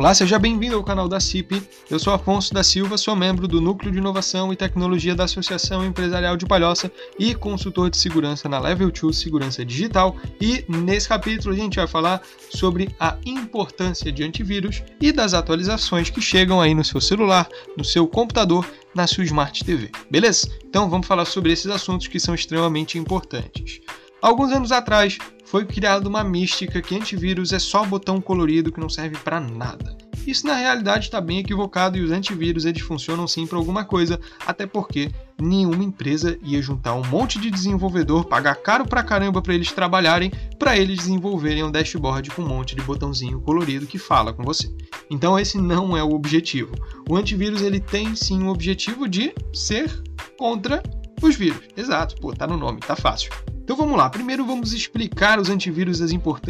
Olá, seja bem-vindo ao canal da CIP. Eu sou Afonso da Silva, sou membro do Núcleo de Inovação e Tecnologia da Associação Empresarial de Palhoça e consultor de segurança na Level 2 Segurança Digital. E nesse capítulo a gente vai falar sobre a importância de antivírus e das atualizações que chegam aí no seu celular, no seu computador, na sua Smart TV. Beleza? Então vamos falar sobre esses assuntos que são extremamente importantes. Alguns anos atrás, foi criada uma mística que antivírus é só botão colorido que não serve para nada. Isso na realidade está bem equivocado e os antivírus eles funcionam sim para alguma coisa, até porque nenhuma empresa ia juntar um monte de desenvolvedor, pagar caro pra caramba para eles trabalharem, para eles desenvolverem um dashboard com um monte de botãozinho colorido que fala com você. Então esse não é o objetivo. O antivírus ele tem sim o objetivo de ser contra os vírus. Exato, pô, tá no nome, tá fácil. Então vamos lá, primeiro vamos explicar os antivírus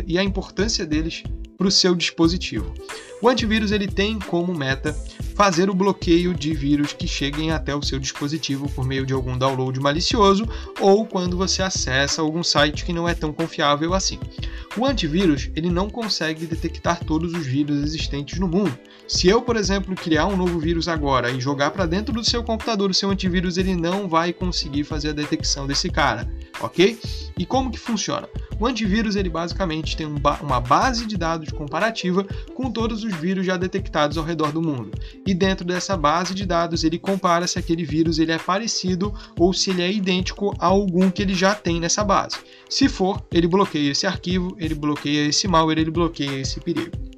e a importância deles para o seu dispositivo. O antivírus ele tem como meta fazer o bloqueio de vírus que cheguem até o seu dispositivo por meio de algum download malicioso ou quando você acessa algum site que não é tão confiável assim. O antivírus ele não consegue detectar todos os vírus existentes no mundo. Se eu, por exemplo, criar um novo vírus agora e jogar para dentro do seu computador o seu antivírus, ele não vai conseguir fazer a detecção desse cara ok? E como que funciona? O antivírus ele basicamente tem uma base de dados comparativa com todos os vírus já detectados ao redor do mundo. E dentro dessa base de dados ele compara se aquele vírus ele é parecido ou se ele é idêntico a algum que ele já tem nessa base. Se for, ele bloqueia esse arquivo, ele bloqueia esse malware, ele bloqueia esse perigo.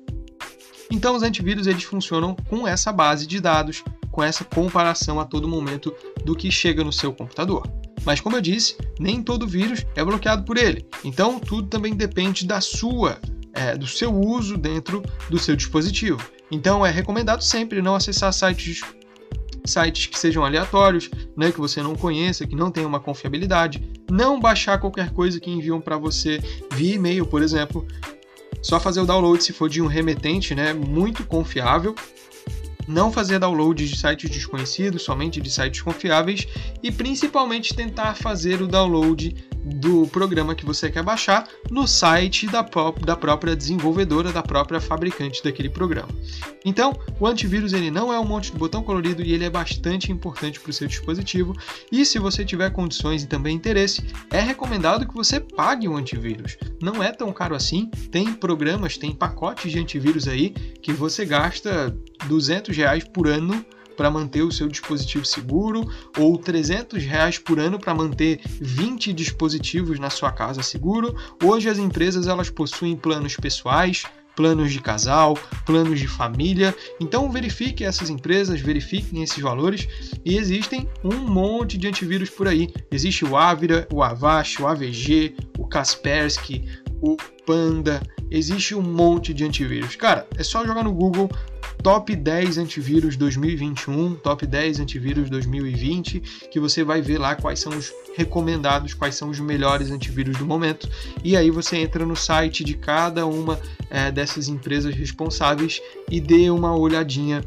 Então os antivírus eles funcionam com essa base de dados, com essa comparação a todo momento do que chega no seu computador. Mas como eu disse, nem todo vírus é bloqueado por ele. Então tudo também depende da sua, é, do seu uso dentro do seu dispositivo. Então é recomendado sempre não acessar sites sites que sejam aleatórios, né, que você não conheça, que não tenha uma confiabilidade, não baixar qualquer coisa que enviam para você via e-mail, por exemplo. Só fazer o download se for de um remetente, né, muito confiável. Não fazer download de sites desconhecidos, somente de sites confiáveis. E principalmente tentar fazer o download do programa que você quer baixar no site da, da própria desenvolvedora, da própria fabricante daquele programa. Então, o antivírus ele não é um monte de botão colorido e ele é bastante importante para o seu dispositivo. E se você tiver condições e também interesse, é recomendado que você pague o antivírus. Não é tão caro assim. Tem programas, tem pacotes de antivírus aí que você gasta 200 reais por ano para manter o seu dispositivo seguro ou 300 reais por ano para manter 20 dispositivos na sua casa seguro. Hoje as empresas elas possuem planos pessoais, planos de casal, planos de família. Então verifique essas empresas, verifiquem esses valores e existem um monte de antivírus por aí. Existe o Avira, o Avast, o AVG, o Kaspersky, o Panda, existe um monte de antivírus. Cara, é só jogar no Google Top 10 antivírus 2021, Top 10 antivírus 2020, que você vai ver lá quais são os recomendados, quais são os melhores antivírus do momento. E aí você entra no site de cada uma é, dessas empresas responsáveis e dê uma olhadinha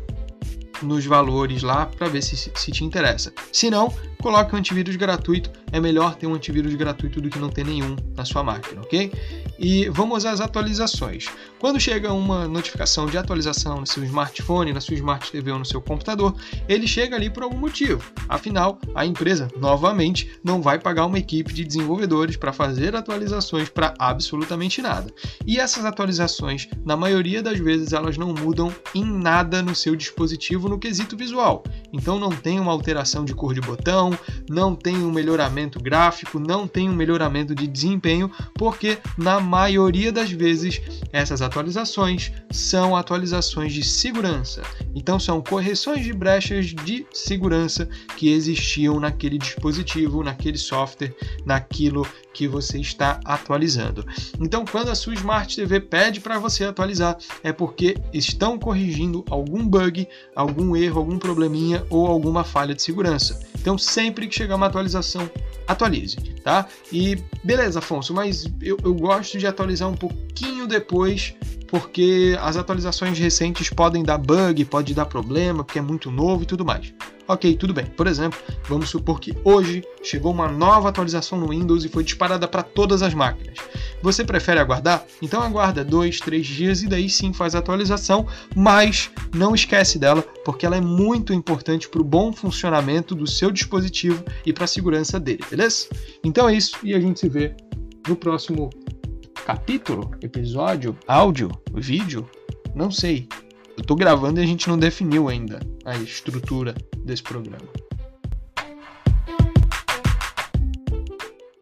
nos valores lá para ver se, se te interessa. Se não, coloque um antivírus gratuito. É melhor ter um antivírus gratuito do que não ter nenhum na sua máquina, ok? E vamos às atualizações. Quando chega uma notificação de atualização no seu smartphone, na sua smart TV ou no seu computador, ele chega ali por algum motivo. Afinal, a empresa, novamente, não vai pagar uma equipe de desenvolvedores para fazer atualizações para absolutamente nada. E essas atualizações, na maioria das vezes, elas não mudam em nada no seu dispositivo no quesito visual. Então não tem uma alteração de cor de botão, não tem um melhoramento gráfico, não tem um melhoramento de desempenho, porque na maioria das vezes essas atualizações são atualizações de segurança. Então são correções de brechas de segurança que existiam naquele dispositivo, naquele software, naquilo que você está atualizando. Então, quando a sua Smart TV pede para você atualizar, é porque estão corrigindo algum bug, algum erro, algum probleminha ou alguma falha de segurança. Então, sempre que chegar uma atualização, atualize, tá? E beleza, Afonso, mas eu, eu gosto de atualizar um pouquinho depois porque as atualizações recentes podem dar bug, pode dar problema, porque é muito novo e tudo mais. Ok, tudo bem. Por exemplo, vamos supor que hoje chegou uma nova atualização no Windows e foi disparada para todas as máquinas. Você prefere aguardar? Então aguarda dois, três dias e daí sim faz a atualização, mas não esquece dela porque ela é muito importante para o bom funcionamento do seu dispositivo e para a segurança dele, beleza? Então é isso e a gente se vê no próximo capítulo, episódio, áudio, vídeo, não sei. Eu tô gravando e a gente não definiu ainda a estrutura desse programa.